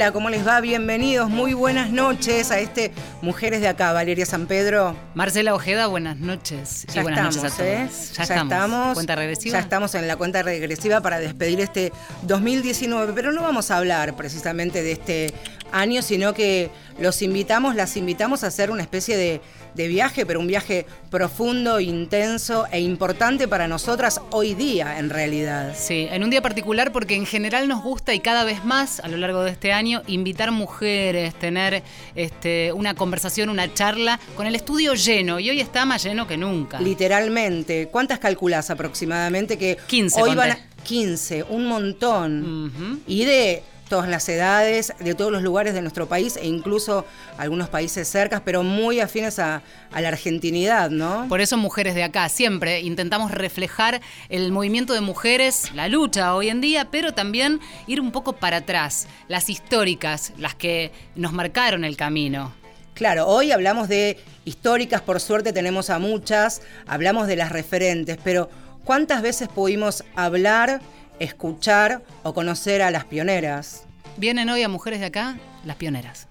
Hola, ¿cómo les va? Bienvenidos, muy buenas noches a este Mujeres de Acá. Valeria San Pedro. Marcela Ojeda, buenas noches. Ya buenas estamos, noches ¿eh? Ya, estamos. ¿Cuenta regresiva? Ya estamos en la cuenta regresiva para despedir este 2019, pero no vamos a hablar precisamente de este año, sino que los invitamos, las invitamos a hacer una especie de, viaje, pero un viaje profundo, intenso e importante para nosotras hoy día, en realidad. Sí, en un día particular porque en general nos gusta y cada vez más a lo largo de este año invitar mujeres, tener este, una conversación, una charla con el estudio lleno y hoy está más lleno que nunca. Literalmente. ¿Cuántas calculas aproximadamente que 15 hoy van a 15, un montón. Y de todas las edades, de todos los lugares de nuestro país e incluso algunos países cercas, pero muy afines a, la argentinidad, ¿no? Por eso Mujeres de Acá, siempre intentamos reflejar el movimiento de mujeres, la lucha hoy en día, pero también ir un poco para atrás, las históricas, las que nos marcaron el camino. Claro, hoy hablamos de históricas, por suerte tenemos a muchas, hablamos de las referentes, pero ¿cuántas veces pudimos hablar escuchar o conocer a las pioneras. Vienen hoy a Mujeres de Acá, las pioneras.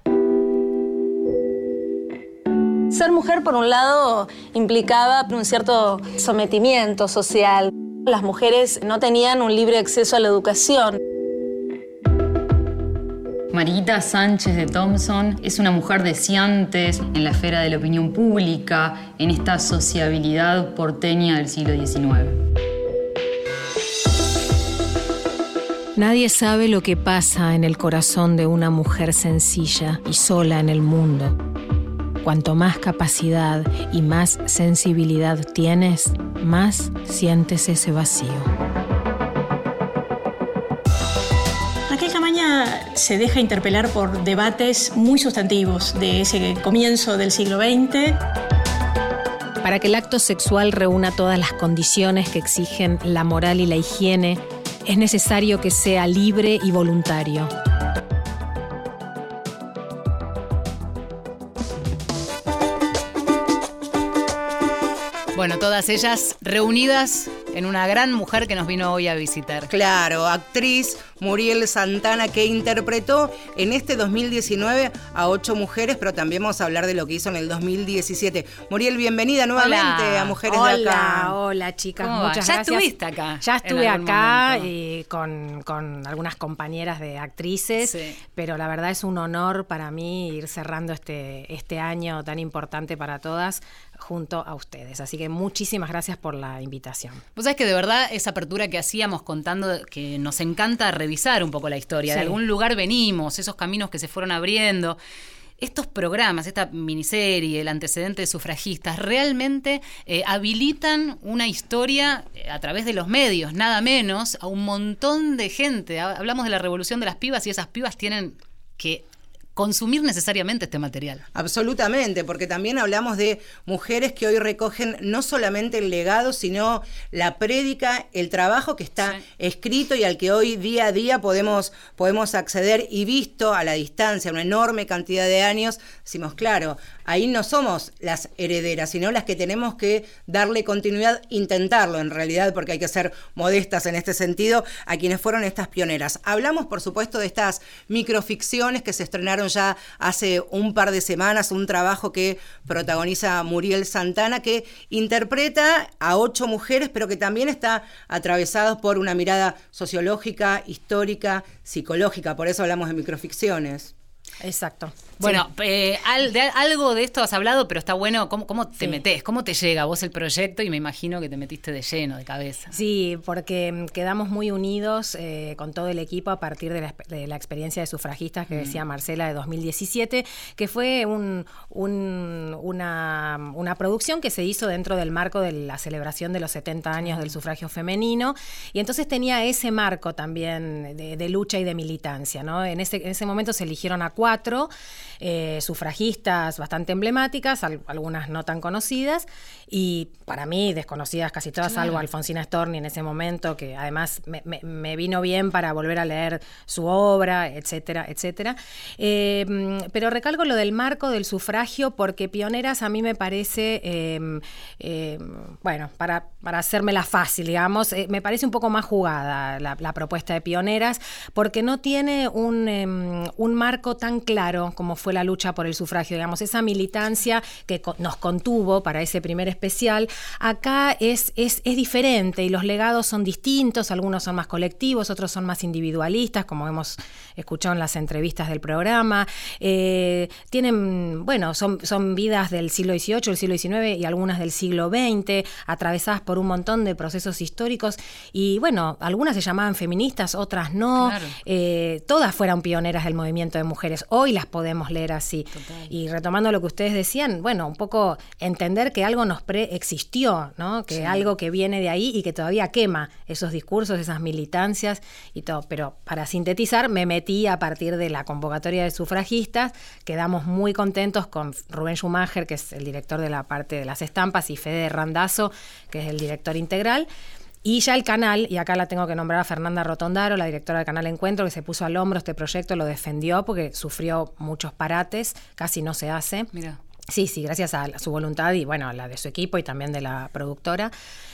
Ser mujer, por un lado, implicaba un cierto sometimiento social. Las mujeres no tenían un libre acceso a la educación. Marita Sánchez de Thompson es una mujer deseante en la esfera de la opinión pública, en esta sociabilidad porteña del siglo XIX. Nadie sabe lo que pasa en el corazón de una mujer sencilla y sola en el mundo. Cuanto más capacidad y más sensibilidad tienes, más sientes ese vacío. Raquel Camaña se deja interpelar por debates muy sustantivos de ese comienzo del siglo XX. Para que el acto sexual reúna todas las condiciones que exigen la moral y la higiene, es necesario que sea libre y voluntario. Bueno, todas ellas reunidas en una gran mujer que nos vino hoy a visitar. Claro, actriz Muriel Santana que interpretó en este 2019 a ocho mujeres, pero también vamos a hablar de lo que hizo en el 2017. Muriel, bienvenida nuevamente a Mujeres de Acá. Hola, chicas, muchas ya gracias. Ya estuviste acá. Ya estuve acá y con, algunas compañeras de actrices, pero la verdad es un honor para mí ir cerrando este, este año tan importante para todas junto a ustedes. Así que muchísimas gracias por la invitación. Vos sabés que de verdad esa apertura que hacíamos contando que nos encanta revisar un poco la historia, de algún lugar venimos, esos caminos que se fueron abriendo. Estos programas, esta miniserie, el antecedente de sufragistas, realmente eh, habilitan una historia eh, a través de los medios, nada menos, a un montón de gente. Hablamos de la revolución de las pibas y esas pibas tienen que consumir necesariamente este material. Absolutamente, porque también hablamos de mujeres que hoy recogen no solamente el legado, sino la prédica, el trabajo que está escrito y al que hoy día a día podemos, podemos acceder y visto a la distancia, una enorme cantidad de años, decimos, claro, ahí no somos las herederas, sino las que tenemos que darle continuidad, intentarlo en realidad, porque hay que ser modestas en este sentido, a quienes fueron estas pioneras. Hablamos, por supuesto, de estas microficciones que se estrenaron ya hace un par de semanas, un trabajo que protagoniza Muriel Santana, que interpreta a ocho mujeres, pero que también está atravesado por una mirada sociológica, histórica, psicológica, por eso hablamos de microficciones. Exacto. Bueno, eh, algo de esto has hablado, pero está bueno. ¿Cómo, cómo te metes? ¿Cómo te llega vos el proyecto? Y me imagino que te metiste de lleno, de cabeza. Sí, porque mm, quedamos muy unidos eh, con todo el equipo a partir de la, experiencia de sufragistas que decía Marcela de 2017, que fue un, una, una, producción que se hizo dentro del marco de la celebración de los 70 años del sufragio femenino. Y entonces tenía ese marco también de, lucha y de militancia. ¿no? En, ese, en ese momento se eligieron a cuatro eh, sufragistas bastante emblemáticas, algunas no tan conocidas, y para mí desconocidas casi todas, salvo Alfonsina Storni en ese momento, que además me, vino bien para volver a leer su obra, etcétera, etcétera. Em, pero recalco lo del marco del sufragio porque Pioneras a mí me parece, em, em, bueno, para, para hacérmela fácil, digamos, eh, me parece un poco más jugada la, propuesta de Pioneras porque no tiene un, un marco tan claro como fue la lucha por el sufragio, digamos, esa militancia que nos contuvo para ese primer especial, acá es, es, es diferente y los legados son distintos, algunos son más colectivos, otros son más individualistas, como hemos escuchado en las entrevistas del programa. Eh, tienen, bueno, son, son vidas del siglo XVIII, del siglo XIX y algunas del siglo XX, atravesadas por un montón de procesos históricos y bueno, algunas se llamaban feministas, otras no, eh, todas fueron pioneras del movimiento de mujeres, hoy las podemos leer así. Y retomando lo que ustedes decían, bueno, un poco entender que algo nos preexistió, ¿no? que algo que viene de ahí y que todavía quema esos discursos, esas militancias y todo. Pero para sintetizar, me metí a partir de la convocatoria de sufragistas, quedamos muy contentos con Rubén Schumacher, que es el director de la parte de las estampas, y Fede Randazo, que es el director integral. Y ya el canal, y acá la tengo que nombrar a Fernanda Rotondaro, la directora del canal Encuentro, que se puso al hombro este proyecto, lo defendió porque sufrió muchos parates, casi no se hace. Mira. Sí, sí, gracias a su voluntad y bueno, a la de su equipo y también de la productora,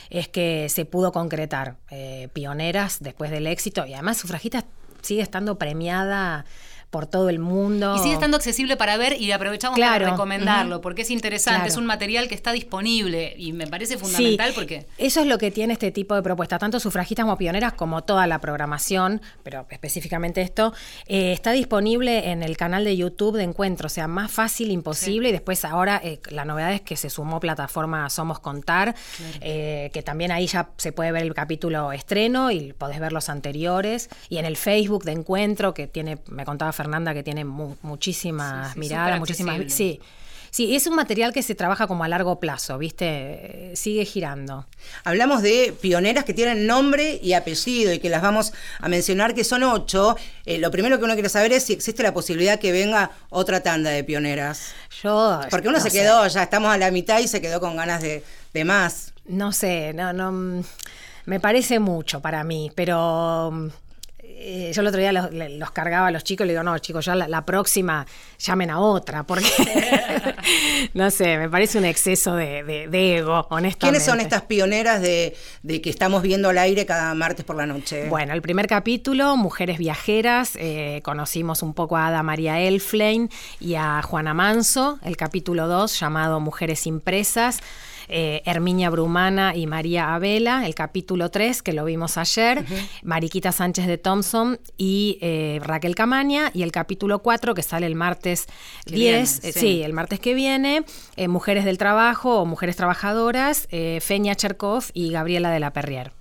es que se pudo concretar eh, pioneras después del éxito. Y además Sufragista sigue estando premiada por todo el mundo. Y sigue estando accesible para ver y aprovechamos para recomendarlo, porque es interesante, es un material que está disponible y me parece fundamental porque... Eso es lo que tiene este tipo de propuestas, tanto sufragistas como pioneras, como toda la programación, pero específicamente esto, eh, está disponible en el canal de YouTube de Encuentro, o sea, más fácil imposible, y después ahora eh, la novedad es que se sumó plataforma Somos Contar, eh, que también ahí ya se puede ver el capítulo estreno y podés ver los anteriores, y en el Facebook de Encuentro, que tiene, me contaba Fernanda que tiene muchísimas miradas, muchísimas... Sí. Sí, es un material que se trabaja como a largo plazo, ¿viste? Sigue girando. Hablamos de pioneras que tienen nombre y apellido y que las vamos a mencionar, que son ocho. Eh, lo primero que uno quiere saber es si existe la posibilidad que venga otra tanda de pioneras. Yo. Porque uno se quedó, ya estamos a la mitad y se quedó con ganas de, de más. No sé, no, no. Mm, me parece mucho para mí, pero mm, eh, yo el otro día los, cargaba a los chicos y le digo, no, chicos, ya la, próxima llamen a otra, porque no sé, me parece un exceso de, ego, honestamente. ¿Quiénes son estas pioneras de, que estamos viendo al aire cada martes por la noche? Bueno, el primer capítulo, Mujeres Viajeras, eh, conocimos un poco a Ada María Elflein y a Juana Manso, el capítulo 2 llamado Mujeres Impresas eh, Herminia Brumana y María Abela, el capítulo 3, que lo vimos ayer, Mariquita Sánchez de Thompson y eh, Raquel Camaña, y el capítulo 4, que sale el martes 10, eh, sí. el martes que viene, eh, Mujeres del Trabajo o Mujeres Trabajadoras, Feña Cherkov y Gabriela de la Perrier.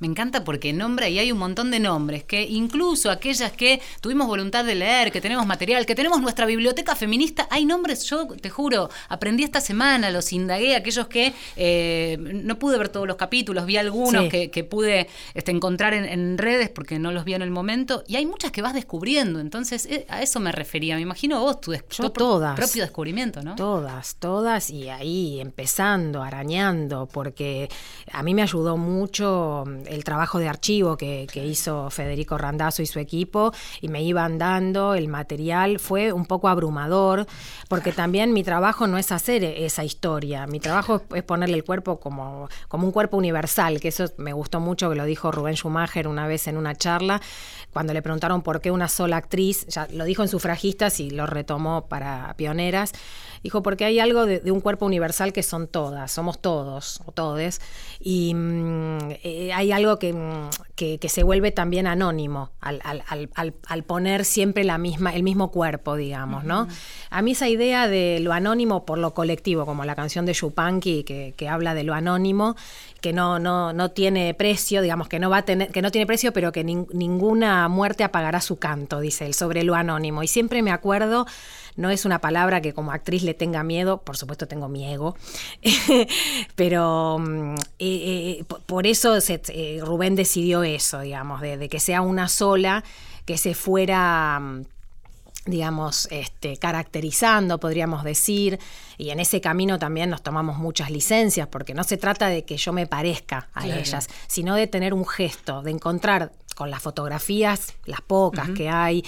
Me encanta porque nombra y hay un montón de nombres que incluso aquellas que tuvimos voluntad de leer, que tenemos material, que tenemos nuestra biblioteca feminista, hay nombres, yo te juro, aprendí esta semana, los indagué, aquellos que eh, no pude ver todos los capítulos, vi algunos que, pude este, encontrar en, redes porque no los vi en el momento, y hay muchas que vas descubriendo, entonces eh, a eso me refería, me imagino vos tu, todas, propio descubrimiento, ¿no? Todas, todas, y ahí empezando, arañando, porque a mí me ayudó mucho el trabajo de archivo que, hizo Federico Randazzo y su equipo y me iban dando el material, fue un poco abrumador, porque también mi trabajo no es hacer esa historia, mi trabajo es ponerle el cuerpo como, como un cuerpo universal, que eso me gustó mucho, que lo dijo Rubén Schumacher una vez en una charla, cuando le preguntaron por qué una sola actriz, ya lo dijo en Sufragistas y lo retomó para Pioneras, dijo porque hay algo de, un cuerpo universal que son todas, somos todos o todes, y mm, eh, hay algo mm, que, que, se vuelve también anónimo al, al, al, poner siempre la misma, el mismo cuerpo, digamos, ¿no? A mí esa idea de lo anónimo por lo colectivo, como la canción de Yupanqui que, que habla de lo anónimo, que no, no, no tiene precio, digamos, que no va a tener, que no tiene precio, pero que ninguna muerte apagará su canto, dice él, sobre lo anónimo. Y siempre me acuerdo, no es una palabra que como actriz le tenga miedo, por supuesto tengo miedo, pero mm, eh, eh, por eso eh, Rubén decidió eso, digamos, de, de, que sea una sola, que se fuera mm, digamos, este, caracterizando, podríamos decir, y en ese camino también nos tomamos muchas licencias, porque no se trata de que yo me parezca a ellas, sino de tener un gesto, de encontrar con las fotografías, las pocas que hay,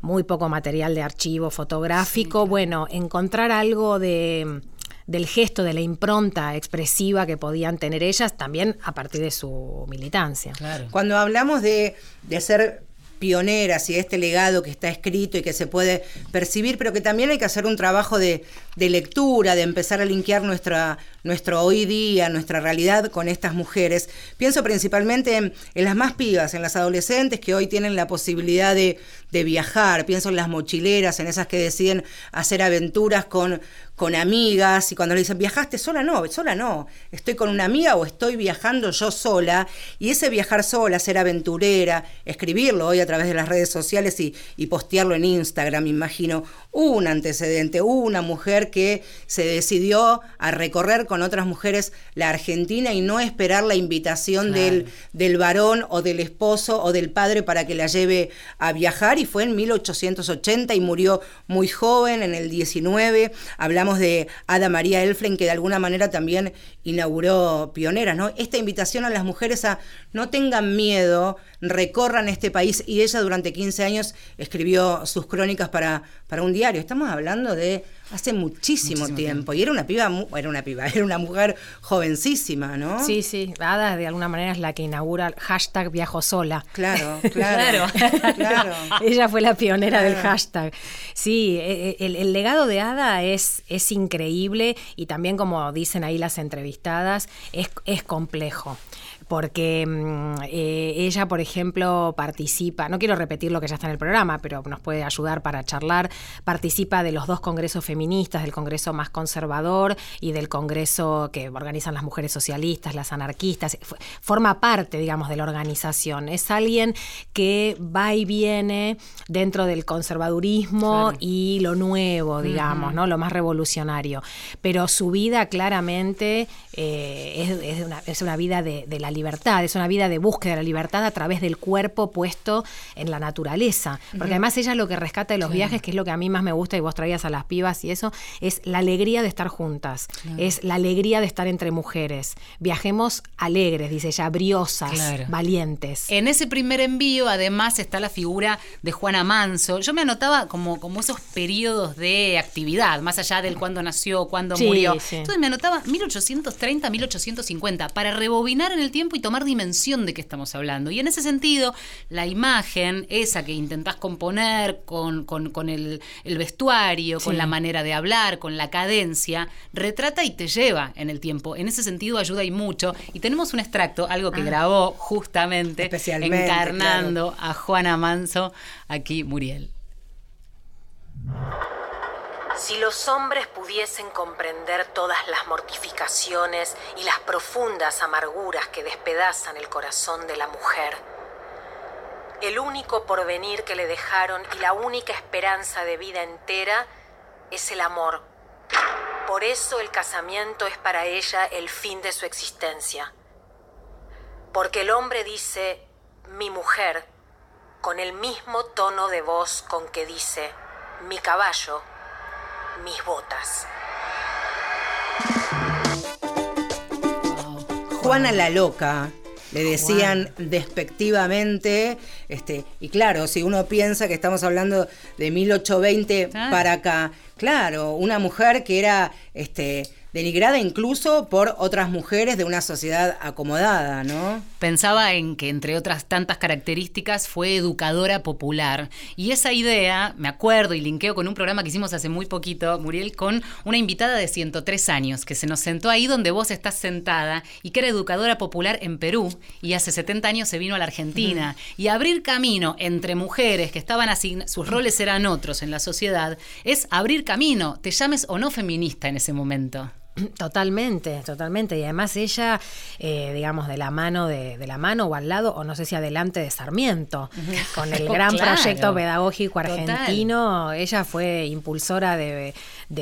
muy poco material de archivo fotográfico, bueno, encontrar algo de del gesto, de la impronta expresiva que podían tener ellas, también a partir de su militancia. Cuando hablamos de, de ser pioneras y este legado que está escrito y que se puede percibir, pero que también hay que hacer un trabajo de, lectura, de empezar a linkear nuestra, nuestro hoy día, nuestra realidad con estas mujeres. Pienso principalmente en, las más pibas, en las adolescentes que hoy tienen la posibilidad de, de viajar, pienso en las mochileras, en esas que deciden hacer aventuras con, con amigas y cuando le dicen, ¿viajaste sola? No, sola no, estoy con una amiga o estoy viajando yo sola. Y ese viajar sola, ser aventurera, escribirlo hoy a través de las redes sociales y, y postearlo en Instagram, imagino, un antecedente, una mujer que se decidió a recorrer con otras mujeres la Argentina y no esperar la invitación del, del varón o del esposo o del padre para que la lleve a viajar y fue en 1880 y murió muy joven, en el 19. Hablamos de Ada María Elflen que de alguna manera también inauguró pioneras, ¿no? Esta invitación a las mujeres a no tengan miedo, recorran este país y ella durante 15 años escribió sus crónicas para, para un diario. Estamos hablando de hace muchísimo, tiempo. Y era una piba, era una piba, era una mujer jovencísima, ¿no? Sí, sí. Ada de alguna manera es la que inaugura el hashtag viajo sola. Claro, claro. claro. Ella fue la pionera del hashtag. Sí, e, e, el, legado de Ada es, es increíble y también, como dicen ahí las es, es complejo porque mm, eh, ella, por ejemplo, participa, no quiero repetir lo que ya está en el programa, pero nos puede ayudar para charlar, participa de los dos congresos feministas, del congreso más conservador y del congreso que organizan las mujeres socialistas, las anarquistas, forma parte, digamos, de la organización. Es alguien que va y viene dentro del conservadurismo y lo nuevo, digamos, ¿no? Lo más revolucionario. Pero su vida claramente eh, es, una, vida de, de la libertad, es una vida de búsqueda de la libertad a través del cuerpo puesto en la naturaleza. Porque además ella lo que rescata de los viajes, que es lo que a mí más me gusta y vos traías a las pibas y eso, es la alegría de estar juntas, es la alegría de estar entre mujeres. Viajemos alegres, dice ella, briosas, valientes. En ese primer envío además está la figura de Juana Manso. Yo me anotaba como, como esos periodos de actividad, más allá del cuándo nació, cuándo murió. Entonces me anotaba 1830, 1850, para rebobinar en el tiempo y tomar dimensión de qué estamos hablando. Y en ese sentido, la imagen, esa que intentás componer con, el, vestuario, con la manera de hablar, con la cadencia, retrata y te lleva en el tiempo. En ese sentido ayuda y mucho. Y tenemos un extracto, algo que ah. grabó justamente encarnando a Juana Manso, aquí Muriel. Si los hombres pudiesen comprender todas las mortificaciones y las profundas amarguras que despedazan el corazón de la mujer, el único porvenir que le dejaron y la única esperanza de vida entera es el amor. Por eso el casamiento es para ella el fin de su existencia. Porque el hombre dice, mi mujer, con el mismo tono de voz con que dice, mi caballo, mis botas. Juana la loca, le decían despectivamente, este, y claro, si uno piensa que estamos hablando de 1820 para acá, claro, una mujer que era este denigrada incluso por otras mujeres de una sociedad acomodada, ¿no? Pensaba en que, entre otras tantas características, fue educadora popular. Y esa idea, me acuerdo y linkeo con un programa que hicimos hace muy poquito, Muriel, con una invitada de 103 años, que se nos sentó ahí donde vos estás sentada y que era educadora popular en Perú y hace 70 años se vino a la Argentina. Y abrir camino entre mujeres que estaban así, sus roles eran otros en la sociedad, es abrir camino, te llames o no feminista en ese momento. Totalmente, totalmente. Y además ella, eh, digamos, de la mano de, la mano o al lado, o no sé si adelante de Sarmiento, con el gran proyecto pedagógico argentino, ella fue impulsora de,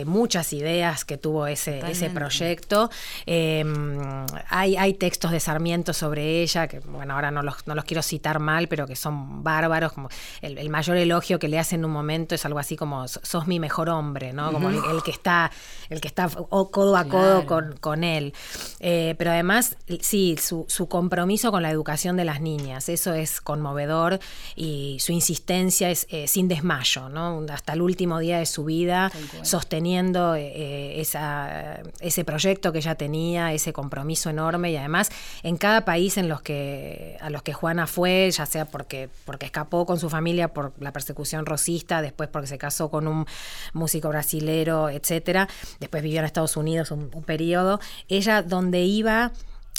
muchas ideas que tuvo ese, ese proyecto. Em, hay, hay textos de Sarmiento sobre ella, que bueno, ahora no los, no los quiero citar mal, pero que son bárbaros, como el, mayor elogio que le hace en un momento es algo así como sos mi mejor hombre, ¿no? Como el, el, que está, el que está codo a codo con, con él. Eh, pero además, sí, su, su, compromiso con la educación de las niñas, eso es conmovedor y su insistencia es eh, sin desmayo, ¿no? Hasta el último día de su vida, sosteniendo eh, esa, ese proyecto que ella tenía, ese compromiso enorme y además en cada país en los que, a los que Juana fue, ya sea porque, porque escapó con su familia por la persecución rosista, después porque se casó con un músico brasilero, etcétera, después vivió en Estados Unidos un, periodo, ella donde iba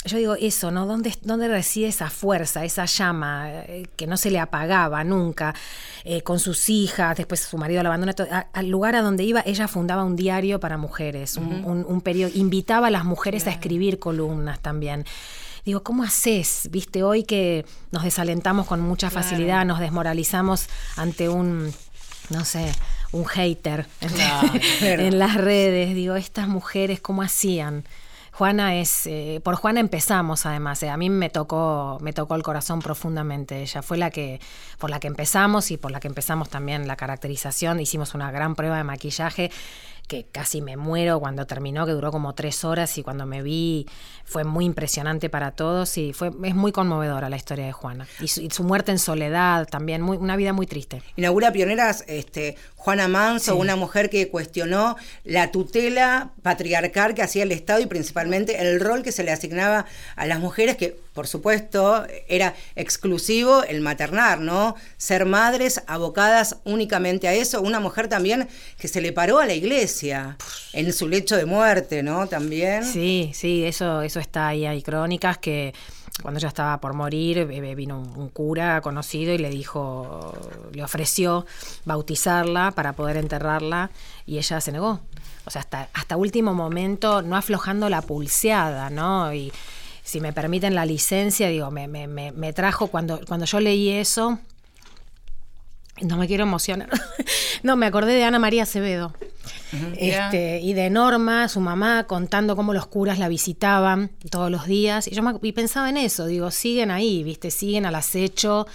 yo digo eso, ¿no? ¿Dónde, ¿Dónde, reside esa fuerza, esa llama eh, que no se le apagaba nunca eh, con sus hijas? Después su marido la abandonó. al lugar a donde iba, ella fundaba un diario para mujeres, un, periodo, invitaba a las mujeres a escribir columnas también. Digo, ¿cómo haces? Viste, hoy que nos desalentamos con mucha facilidad, nos desmoralizamos ante un, no sé, un hater en, las redes. Digo, estas mujeres, ¿cómo hacían? Juana es, eh, por Juana empezamos además, eh, a mí me tocó, me tocó el corazón profundamente, ella fue la que, por la que empezamos y por la que empezamos también la caracterización, hicimos una gran prueba de maquillaje que casi me muero cuando terminó, que duró como tres horas y cuando me vi fue muy impresionante para todos y fue, es muy conmovedora la historia de Juana. Y su, muerte en soledad también, muy, una vida muy triste. Inaugura pioneras este, Juana Manso, una mujer que cuestionó la tutela patriarcal que hacía el Estado y principalmente el rol que se le asignaba a las mujeres, que por supuesto era exclusivo el maternar, ¿no? Ser madres abocadas únicamente a eso. Una mujer también que se le paró a la iglesia en su lecho de muerte, ¿no? También. Sí, sí, eso, eso está ahí. Hay crónicas que cuando ella estaba por morir, vino un, cura conocido y le dijo, le ofreció bautizarla para poder enterrarla y ella se negó. O sea, hasta, hasta último momento, no aflojando la pulseada, ¿no? Y si me permiten la licencia, digo, me, me, me trajo, cuando, cuando yo leí eso, no me quiero emocionar. no, me acordé de Ana María Acevedo. este, y de Norma, su mamá, contando cómo los curas la visitaban todos los días. Y yo y pensaba en eso, digo, siguen ahí, ¿viste? Siguen al acecho.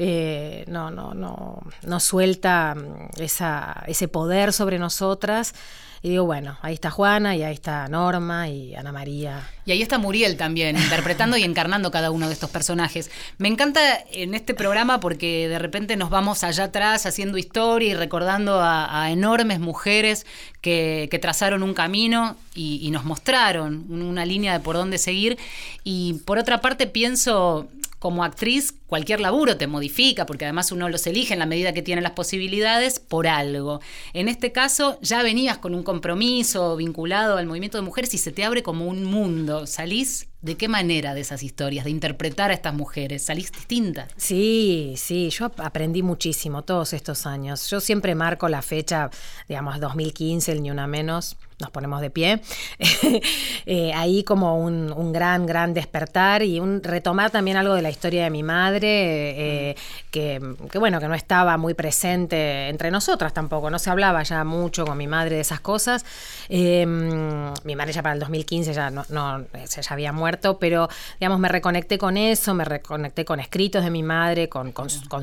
Eh, no, no, no, no suelta mm, esa, ese poder sobre nosotras. Y digo, bueno, ahí está Juana y ahí está Norma y Ana María. Y ahí está Muriel también, interpretando y encarnando cada uno de estos personajes. Me encanta en este programa porque de repente nos vamos allá atrás haciendo historia y recordando a, enormes mujeres que, trazaron un camino y, y nos mostraron una línea de por dónde seguir. Y por otra parte pienso como actriz cualquier laburo te modifica, porque además uno los elige en la medida que tiene las posibilidades por algo. En este caso ya venías con un compromiso vinculado al movimiento de mujeres y se te abre como un mundo. Salís ¿De qué manera de esas historias, de interpretar a estas mujeres? ¿Salís distinta? Sí, sí, yo aprendí muchísimo todos estos años. Yo siempre marco la fecha, digamos, 2015, el ni una menos, nos ponemos de pie. Eh, ahí como un, gran, gran despertar y un retomar también algo de la historia de mi madre, eh, que, bueno, que no estaba muy presente entre nosotras tampoco, no se hablaba ya mucho con mi madre de esas cosas. Em, mi madre ya para el 2015 ya, no, no, ya había muerto, pero digamos, me reconecté con eso, me reconecté con escritos de mi madre, con,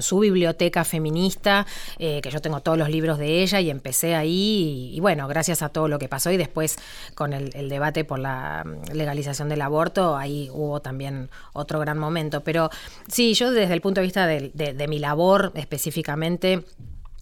su biblioteca feminista, eh, que yo tengo todos los libros de ella y empecé ahí y bueno, gracias a todo lo que pasó y después con el, debate por la mm, legalización del aborto, ahí hubo también otro gran momento. Pero sí, yo desde el punto de vista de mi labor específicamente,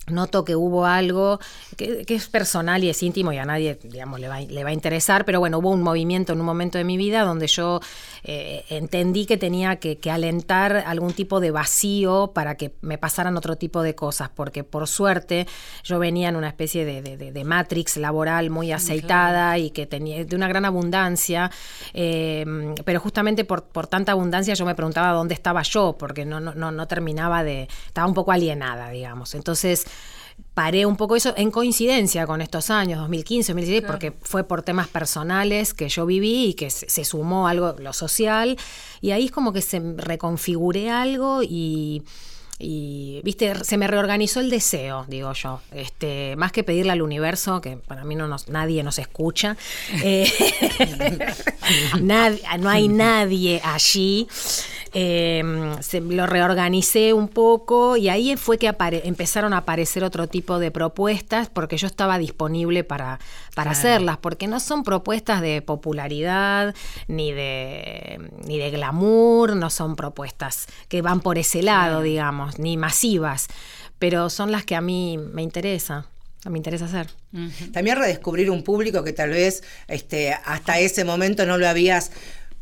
noto que hubo algo que, es personal y es íntimo y a nadie, digamos, le va, le va, a interesar, pero bueno, hubo un movimiento en un momento de mi vida donde yo eh, entendí que tenía que, alentar algún tipo de vacío para que me pasaran otro tipo de cosas, porque por suerte yo venía en una especie de, de, matrix laboral muy aceitada y que tenía de una gran abundancia, eh, pero justamente por, por tanta abundancia yo me preguntaba dónde estaba yo, porque no, no, no terminaba de, estaba un poco alienada, digamos. Entonces, paré un poco eso en coincidencia con estos años, 2015, 2016, porque fue por temas personales que yo viví y que se, sumó algo, lo social, y ahí es como que se reconfiguré algo y y viste se me reorganizó el deseo digo yo. Este más que pedirle al universo que para mí no nos, nadie nos escucha eh, no hay nadie allí Em, se, lo reorganicé un poco y ahí fue que empezaron a aparecer otro tipo de propuestas porque yo estaba disponible para, para hacerlas, porque no son propuestas de popularidad ni de, ni de glamour, no son propuestas que van por ese lado, digamos, ni masivas, pero son las que a mí me interesa me interesa hacer. También redescubrir un público que tal vez este, hasta ese momento no lo habías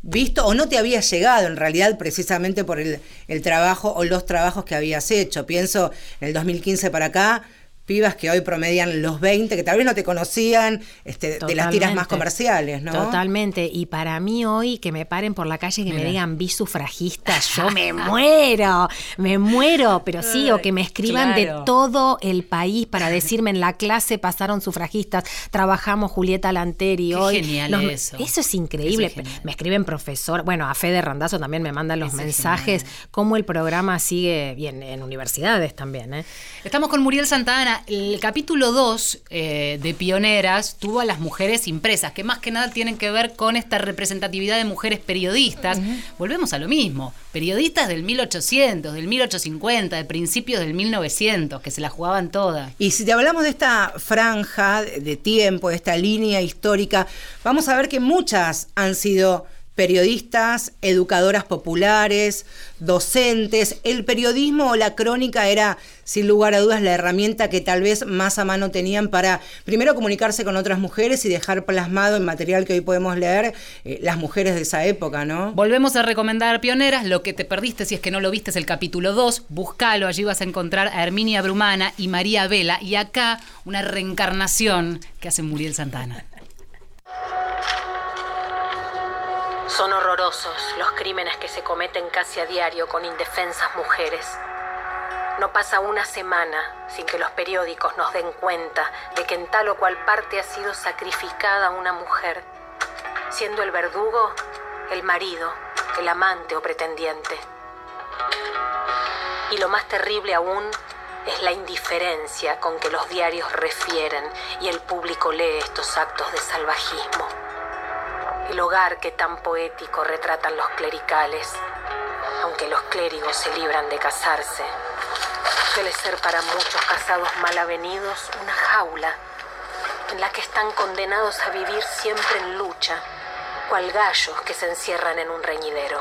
visto o no te había llegado en realidad precisamente por el, el trabajo o los trabajos que habías hecho. Pienso en el 2015 para acá, pibas que hoy promedian los 20, que tal vez no te conocían este, de las tiras más comerciales, ¿no? Totalmente. Y para mí hoy que me paren por la calle y que me digan vi sufragista, yo me muero, me muero. Pero sí, o que me escriban de todo el país para decirme en la clase pasaron sufragistas, trabajamos Julieta Lanteri hoy. Genial eso. Eso es increíble. me escriben profesor, bueno, a Fede Randazo también me mandan los mensajes, cómo el programa sigue bien en universidades también. ¿eh? Estamos con Muriel Santana el capítulo 2 eh, de Pioneras tuvo a las mujeres impresas, que más que nada tienen que ver con esta representatividad de mujeres periodistas. Volvemos a lo mismo, periodistas del 1800, del 1850, de principios del 1900, que se la jugaban todas. Y si te hablamos de esta franja de tiempo, de esta línea histórica, vamos a ver que muchas han sido periodistas, educadoras populares, docentes. El periodismo o la crónica era, sin lugar a dudas, la herramienta que tal vez más a mano tenían para, primero, comunicarse con otras mujeres y dejar plasmado en material que hoy podemos leer eh, las mujeres de esa época, ¿no? Volvemos a recomendar Pioneras. Lo que te perdiste, si es que no lo viste, es el capítulo 2. Búscalo, allí vas a encontrar a Herminia Brumana y María Vela. Y acá, una reencarnación que hace Muriel Santana. Son horrorosos los crímenes que se cometen casi a diario con indefensas mujeres. No pasa una semana sin que los periódicos nos den cuenta de que en tal o cual parte ha sido sacrificada una mujer, siendo el verdugo el marido, el amante o pretendiente. Y lo más terrible aún es la indiferencia con que los diarios refieren y el público lee estos actos de salvajismo el hogar que tan poético retratan los clericales, aunque los clérigos se libran de casarse, suele ser para muchos casados mal avenidos una jaula en la que están condenados a vivir siempre en lucha, cual gallos que se encierran en un reñidero.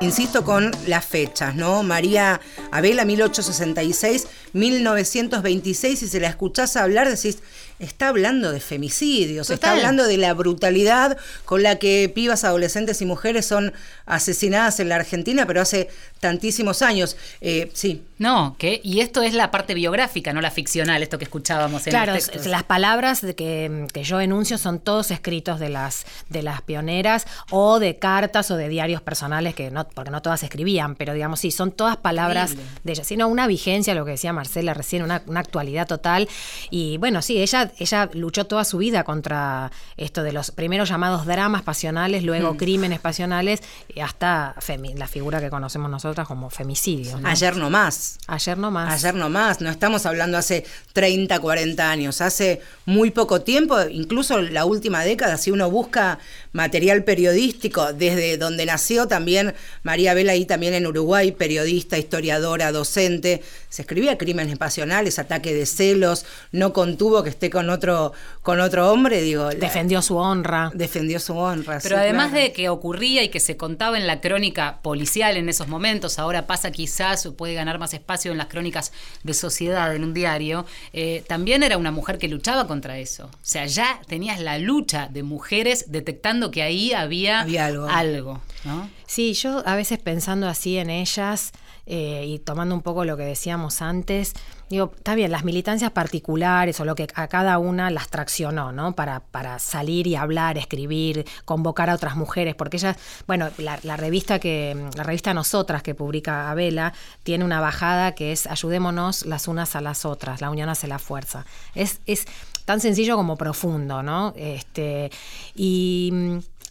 Insisto con las fechas, ¿no? María Abela, 1866, 1926, si se la escuchás hablar, decís, está hablando de femicidios, está hablando de la brutalidad con la que pibas, adolescentes y mujeres son asesinadas en la Argentina, pero hace tantísimos años. Eh, sí. No, que y esto es la parte biográfica, no la ficcional, esto que escuchábamos en Claro, las palabras de que, yo enuncio son todos escritos de las, de las pioneras o de cartas o de diarios personales, que no, porque no todas escribían, pero digamos, sí, son todas palabras de ellas, sino una vigencia, lo que decía Marcela recién, una, una actualidad total. Y bueno, sí, ella ella, luchó toda su vida contra esto de los primeros llamados dramas pasionales, luego hmm. crímenes pasionales, hasta la figura que conocemos nosotras como femicidio. Ayer no más. Ayer no más. Ayer no más. No estamos hablando hace 30, 40 años. Hace muy poco tiempo, incluso la última década, si uno busca material periodístico desde donde nació también María Vela y también en Uruguay, periodista, historiadora, docente, se escribía crímenes pasionales, ataque de celos, no contuvo que esté con otro, con otro hombre, digo. Defendió su honra. Defendió su honra. Pero además de que ocurría y que se contaba en la crónica policial en esos momentos, ahora pasa quizás o puede ganar más espacio en las crónicas de sociedad en un diario, eh, también era una mujer que luchaba contra eso. O sea, ya tenías la lucha de mujeres detectando que ahí había, algo. algo ¿no? Sí, yo a veces pensando así en ellas, eh, y tomando un poco lo que decíamos antes, digo, está bien, las militancias particulares o lo que a cada una las traccionó, ¿no? Para, para salir y hablar, escribir, convocar a otras mujeres, porque ella, bueno, la, revista que, la revista Nosotras que publica Abela, tiene una bajada que es ayudémonos las unas a las otras, la unión hace la fuerza. Es, es tan sencillo como profundo, ¿no? Este, y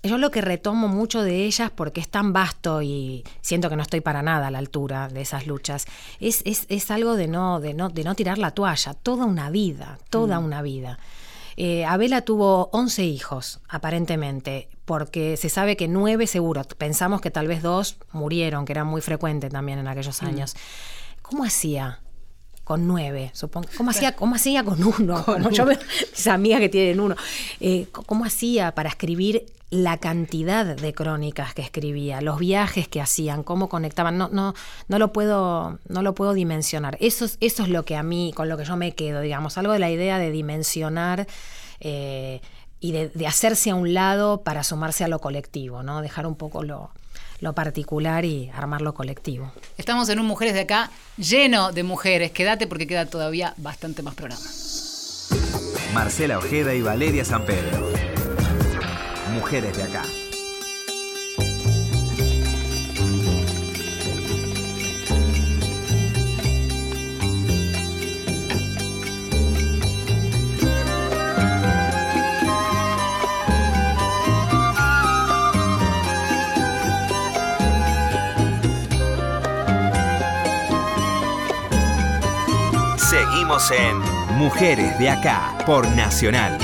yo lo que retomo mucho de ellas, porque es tan vasto y siento que no estoy para nada a la altura de esas luchas, es, es, es algo de no, de, no, de no tirar la toalla, toda una vida, toda mm. una vida. Eh, Abela tuvo 11 hijos, aparentemente, porque se sabe que nueve seguro, pensamos que tal vez dos murieron, que era muy frecuente también en aquellos mm. años. ¿Cómo hacía? Con nueve, supongo. ¿Cómo hacía, cómo hacía con uno? Como yo veo mis amigas que tienen uno. Eh, ¿Cómo hacía para escribir la cantidad de crónicas que escribía, los viajes que hacían, cómo conectaban? No, no, no lo puedo, no lo puedo dimensionar. Eso es, eso es lo que a mí, con lo que yo me quedo, digamos, algo de la idea de dimensionar. Eh, y de, de, hacerse a un lado para sumarse a lo colectivo, ¿no? Dejar un poco lo, lo particular y armar lo colectivo. Estamos en un Mujeres de acá lleno de mujeres. Quédate porque queda todavía bastante más programa. Marcela Ojeda y Valeria San Pedro. Mujeres de acá. Seguimos en Mujeres de Acá por Nacional.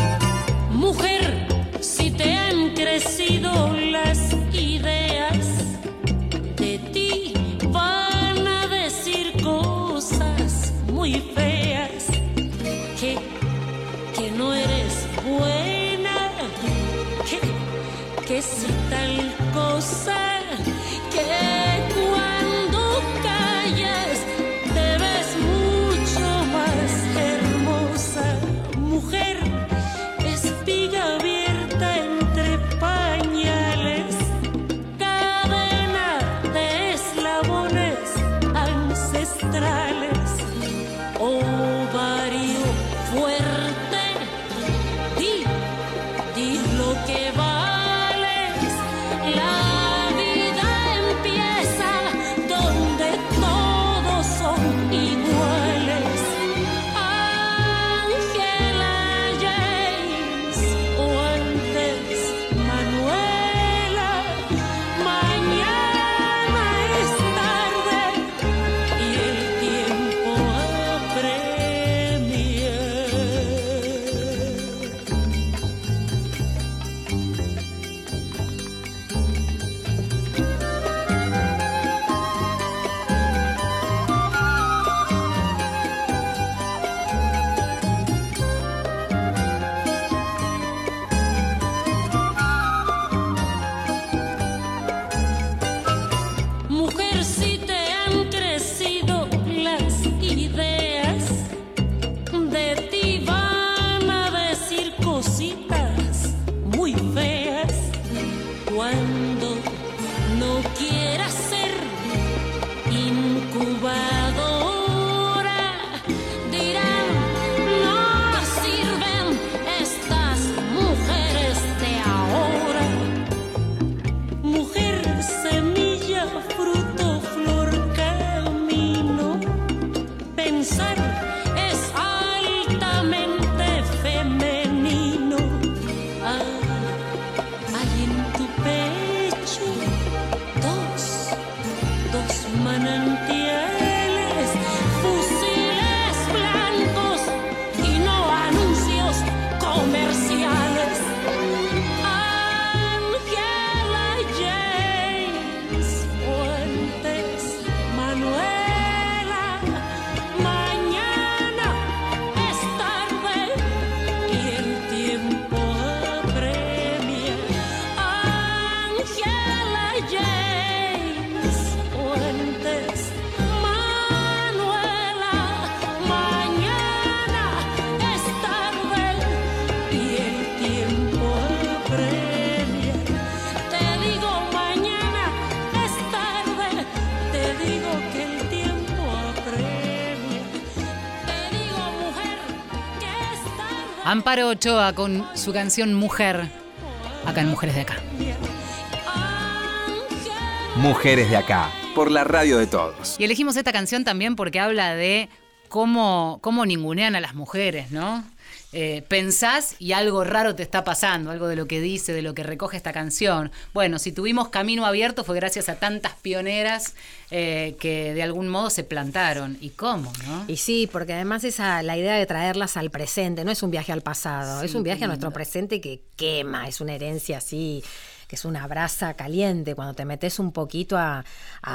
Amparo Ochoa con su canción Mujer, acá en Mujeres de Acá. Mujeres de Acá, por la radio de todos. Y elegimos esta canción también porque habla de cómo, cómo ningunean a las mujeres, ¿no? Eh, pensás y algo raro te está pasando, algo de lo que dice, de lo que recoge esta canción. Bueno, si tuvimos camino abierto fue gracias a tantas pioneras eh, que de algún modo se plantaron. ¿Y cómo, no? Y sí, porque además esa la idea de traerlas al presente, no es un viaje al pasado, es un viaje a nuestro presente que quema, es una herencia así que es una brasa caliente, cuando te metes un poquito a,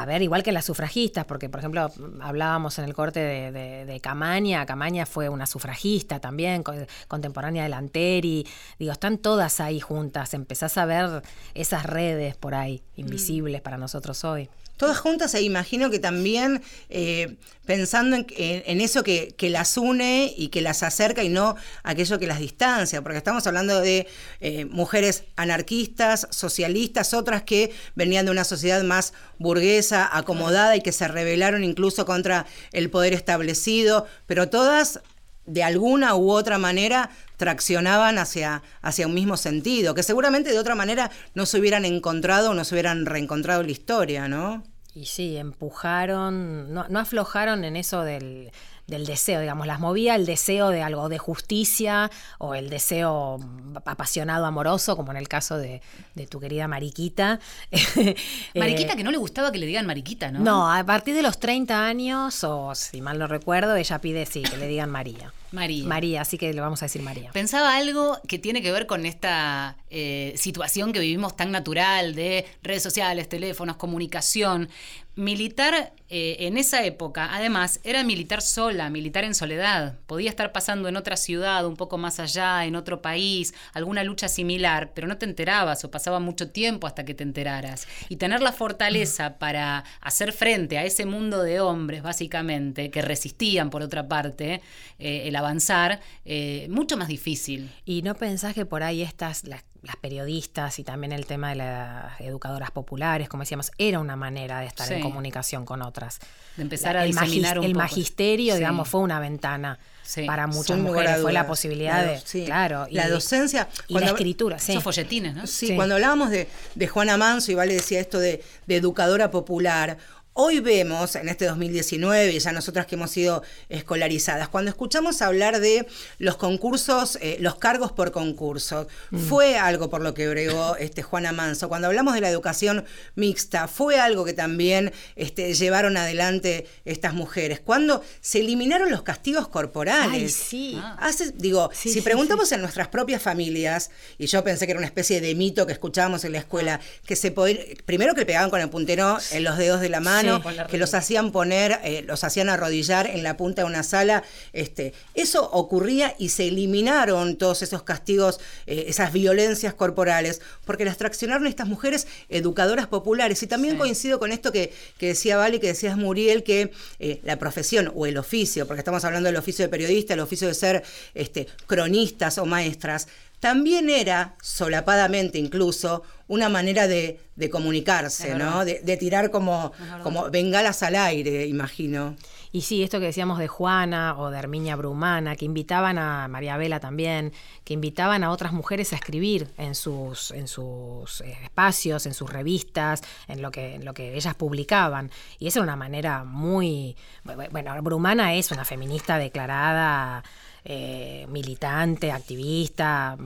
ver, igual que las sufragistas, porque por ejemplo hablábamos en el corte de, de, Camaña, Camaña fue una sufragista también, contemporánea de Lanteri, digo, están todas ahí juntas, empezás a ver esas redes por ahí, invisibles para nosotros hoy todas juntas e imagino que también eh, pensando en, eso que, las une y que las acerca y no aquello que las distancia, porque estamos hablando de eh, mujeres anarquistas, socialistas, otras que venían de una sociedad más burguesa, acomodada y que se rebelaron incluso contra el poder establecido, pero todas de alguna u otra manera traccionaban hacia, hacia un mismo sentido, que seguramente de otra manera no se hubieran encontrado o no se hubieran reencontrado en la historia, ¿no? Y sí, empujaron, no, no aflojaron en eso del, del deseo, digamos, las movía el deseo de algo de justicia o el deseo apasionado, amoroso, como en el caso de, tu querida Mariquita. Mariquita eh, que no le gustaba que le digan Mariquita, ¿no? No, a partir de los 30 años, o si mal no recuerdo, ella pide sí, que le digan María. María. María, así que le vamos a decir María. Pensaba algo que tiene que ver con esta eh, situación que vivimos tan natural de redes sociales, teléfonos, comunicación. Militar eh, en esa época, además, era militar sola, militar en soledad. Podía estar pasando en otra ciudad, un poco más allá, en otro país, alguna lucha similar, pero no te enterabas o pasaba mucho tiempo hasta que te enteraras. Y tener la fortaleza para hacer frente a ese mundo de hombres, básicamente, que resistían, por otra parte, eh, el avanzar, eh, mucho más difícil. Y no pensás que por ahí estas, las, periodistas y también el tema de las educadoras populares, como decíamos, era una manera de estar en comunicación con otras. De empezar a diseminar El magisterio, digamos, fue una ventana. para muchas mujeres fue la posibilidad de claro la docencia y la escritura sí. esos folletines ¿no? sí, cuando hablábamos de, de Juana Manso y Vale decía esto de, de educadora popular Hoy vemos en este 2019, y ya nosotras que hemos sido escolarizadas, cuando escuchamos hablar de los concursos, eh, los cargos por concurso, mm. fue algo por lo que bregó este, Juana Manso. Cuando hablamos de la educación mixta, fue algo que también este, llevaron adelante estas mujeres. Cuando se eliminaron los castigos corporales. Ay, sí. Hace, digo, si preguntamos en nuestras propias familias, y yo pensé que era una especie de mito que escuchábamos en la escuela, que se podía, primero que pegaban con el puntero en los dedos de la mano, que los hacían poner, eh, los hacían arrodillar en la punta de una sala. Este, eso ocurría y se eliminaron todos esos castigos, eh, esas violencias corporales, porque las traccionaron estas mujeres educadoras populares. Y también coincido con esto que, decía Vale, que decías Muriel, que eh, la profesión o el oficio, porque estamos hablando del oficio de periodista, el oficio de ser este, cronistas o maestras, también era, solapadamente incluso, una manera de, comunicarse, ¿no? De, tirar como, como bengalas al aire, imagino. Y sí, esto que decíamos de Juana o de Herminia Brumana, que invitaban a María Vela también, que invitaban a otras mujeres a escribir en sus, en sus eh, espacios, en sus revistas, en lo, que, en lo que ellas publicaban. Y esa era una manera muy... Bueno, Brumana es una feminista declarada eh, militante, activista,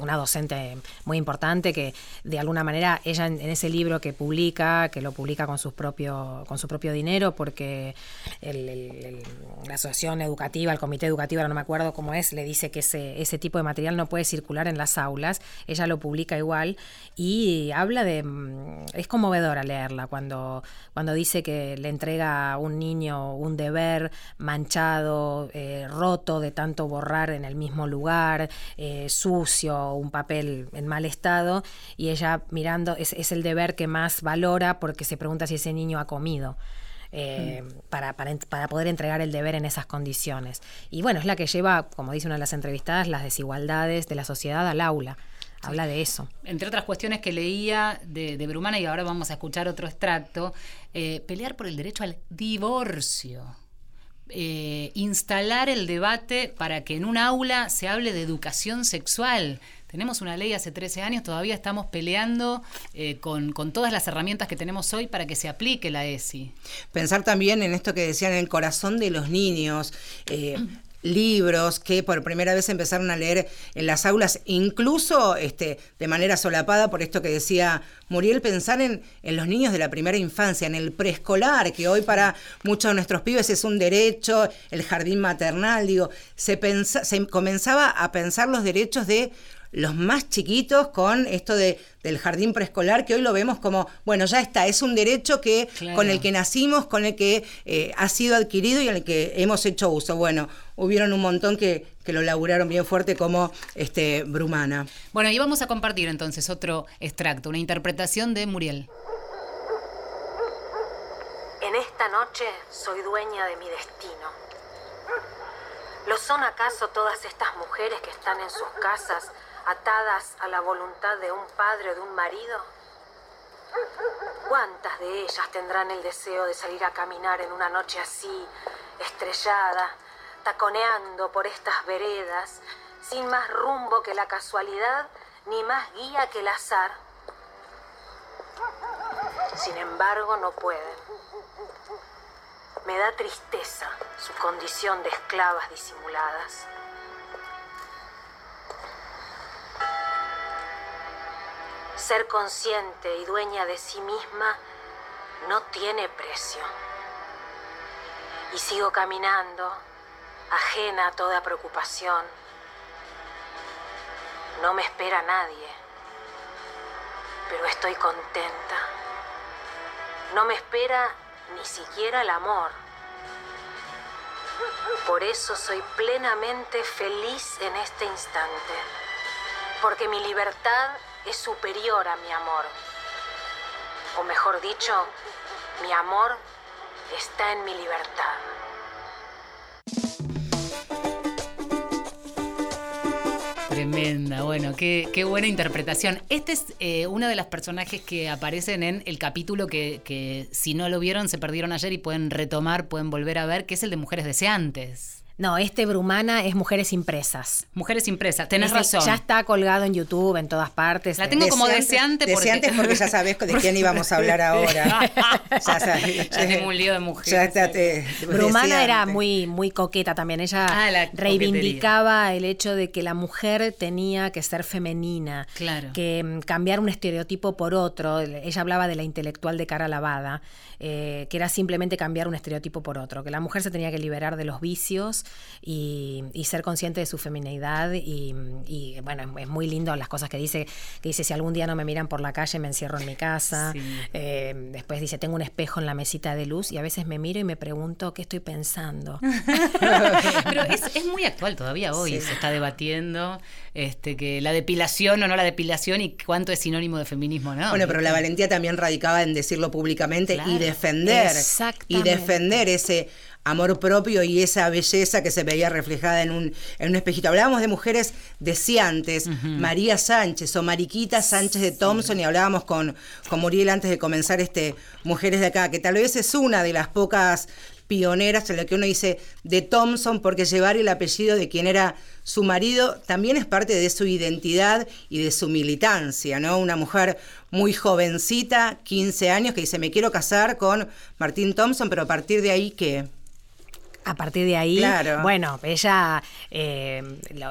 una docente muy importante que de alguna manera ella en, ese libro que publica, que lo publica con, sus con su propio dinero, porque la asociación educativa, el comité educativo, no me acuerdo cómo es, le dice que ese, ese tipo de material no puede circular en las aulas, ella lo publica igual y habla de, mm, es conmovedora leerla cuando, cuando dice que le entrega a un niño un deber manchado, eh, roto de tanto borrar en el mismo lugar, eh, sucio, un papel en mal estado, y ella mirando, es, es, el deber que más valora porque se pregunta si ese niño ha comido. Eh, mm. para, para, para, poder entregar el deber en esas condiciones. Y bueno, es la que lleva, como dice una de las entrevistadas, las desigualdades de la sociedad al aula. Habla de eso. Entre otras cuestiones que leía de, de Brumana, y ahora vamos a escuchar otro extracto, eh, pelear por el derecho al divorcio eh, instalar el debate para que en un aula se hable de educación sexual. Tenemos una ley hace 13 años, todavía estamos peleando eh, con, con, todas las herramientas que tenemos hoy para que se aplique la ESI. Pensar también en esto que decían, el corazón de los niños. Eh, libros que por primera vez empezaron a leer en las aulas, incluso este, de manera solapada por esto que decía Muriel, pensar en, en los niños de la primera infancia, en el preescolar, que hoy para muchos de nuestros pibes es un derecho, el jardín maternal, digo, se, pensa, se comenzaba a pensar los derechos de los más chiquitos con esto de, del jardín preescolar, que hoy lo vemos como, bueno, ya está, es un derecho que con el que nacimos, con el que eh, ha sido adquirido y en el que hemos hecho uso. Bueno, hubieron un montón que, que lo laburaron bien fuerte como este, Brumana. Bueno, y vamos a compartir entonces otro extracto, una interpretación de Muriel. En esta noche soy dueña de mi destino. ¿Lo son acaso todas estas mujeres que están en sus casas atadas a la voluntad de un padre o de un marido? ¿Cuántas de ellas tendrán el deseo de salir a caminar en una noche así, estrellada, taconeando por estas veredas, sin más rumbo que la casualidad, ni más guía que el azar? Sin embargo, no pueden. Me da tristeza su condición de esclavas disimuladas. Ser consciente y dueña de sí misma no tiene precio. Y sigo caminando, ajena a toda preocupación. No me espera nadie, pero estoy contenta. No me espera ni siquiera el amor. Por eso soy plenamente feliz en este instante, porque mi libertad es superior a mi amor. O mejor dicho, mi amor está en mi libertad. Tremenda, bueno, qué, qué buena interpretación. Este es eh, uno de los personajes que aparecen en el capítulo que, que si no lo vieron se perdieron ayer y pueden retomar, pueden volver a ver, que es el de Mujeres Deseantes. No, este Brumana es Mujeres Impresas. Mujeres Impresas, tenés razón. Ya está colgado en YouTube, en todas partes. La tengo como deseante porque... Deseante porque ya sabes de quién íbamos a hablar ahora. ya, sabes, ya tengo un lío de mujeres. Ya te, Brumana era muy, muy coqueta también. Ella ah, reivindicaba el hecho de que la mujer tenía que ser femenina. Claro. Que mm, cambiar un estereotipo por otro. Ella hablaba de la intelectual de cara lavada, eh, que era simplemente cambiar un estereotipo por otro. Que la mujer se tenía que liberar de los vicios y, ser consciente de su femineidad y, bueno, es muy lindo las cosas que dice, que dice si algún día no me miran por la calle me encierro en mi casa, eh, después dice tengo un espejo en la mesita de luz y a veces me miro y me pregunto qué estoy pensando. Pero es, muy actual todavía hoy, se está debatiendo este, que la depilación o no la depilación y cuánto es sinónimo de feminismo, ¿no? Bueno, pero la valentía también radicaba en decirlo públicamente y defender y defender ese amor propio y esa belleza que se veía reflejada en un, en un espejito. Hablábamos de mujeres deseantes, María Sánchez o Mariquita Sánchez de Thompson, y hablábamos con, con Muriel antes de comenzar este Mujeres de Acá, que tal vez es una de las pocas pioneras en lo que uno dice de Thompson, porque llevar el apellido de quien era su marido también es parte de su identidad y de su militancia, ¿no? Una mujer muy jovencita, 15 años, que dice, me quiero casar con Martín Thompson, pero a partir de ahí, ¿qué? A partir de ahí, bueno, ella eh,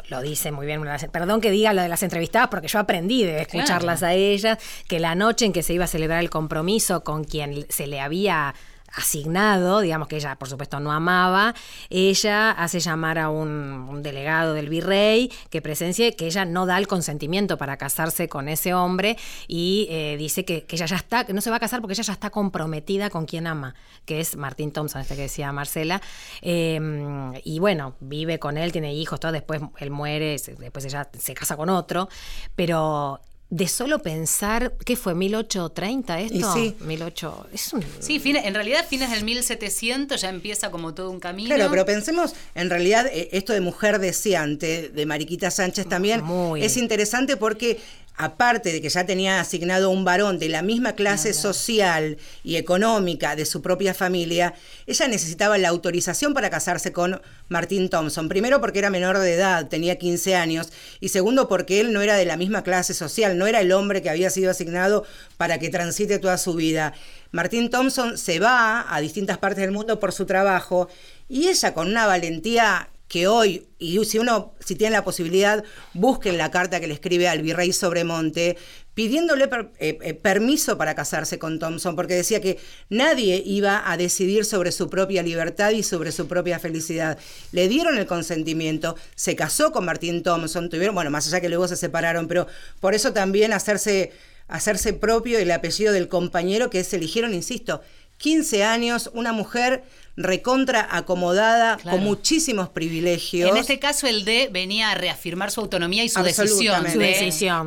lo, dice muy bien. Perdón que diga lo de las entrevistadas, porque yo aprendí de escucharlas a ellas, que la noche en que se iba a celebrar el compromiso con quien se le había asignado, digamos que ella por supuesto no amaba, ella hace llamar a un, delegado del virrey que presencie que ella no da el consentimiento para casarse con ese hombre y eh, dice que, ella ya está, que no se va a casar porque ella ya está comprometida con quien ama, que es Martín Thompson, este que decía Marcela, em, y bueno, vive con él, tiene hijos, todo, después él muere, después ella se casa con otro, pero de solo pensar, ¿qué fue? ¿1830 esto? sí. 18, es Sí, en realidad fines del 1700 ya empieza como todo un camino. Claro, pero pensemos, en realidad, eh, esto de mujer deseante, de Mariquita Sánchez también, es interesante porque aparte de que ya tenía asignado un varón de la misma clase social y económica de su propia familia, ella necesitaba la autorización para casarse con Martín Thompson. Primero porque era menor de edad, tenía 15 años, y segundo porque él no era de la misma clase social, no era el hombre que había sido asignado para que transite toda su vida. Martín Thompson se va a distintas partes del mundo por su trabajo y ella con una valentía que hoy, y si uno, si tiene la posibilidad, busquen la carta que le escribe al virrey Sobremonte, pidiéndole eh, eh, permiso para casarse con Thompson, porque decía que nadie iba a decidir sobre su propia libertad y sobre su propia felicidad. Le dieron el consentimiento, se casó con Martín Thompson, tuvieron, bueno, más allá que luego se separaron, pero por eso también hacerse, hacerse propio el apellido del compañero que se eligieron, insisto, 15 años, una mujer recontra acomodada, con muchísimos privilegios. En este caso el D venía a reafirmar su autonomía y su decisión,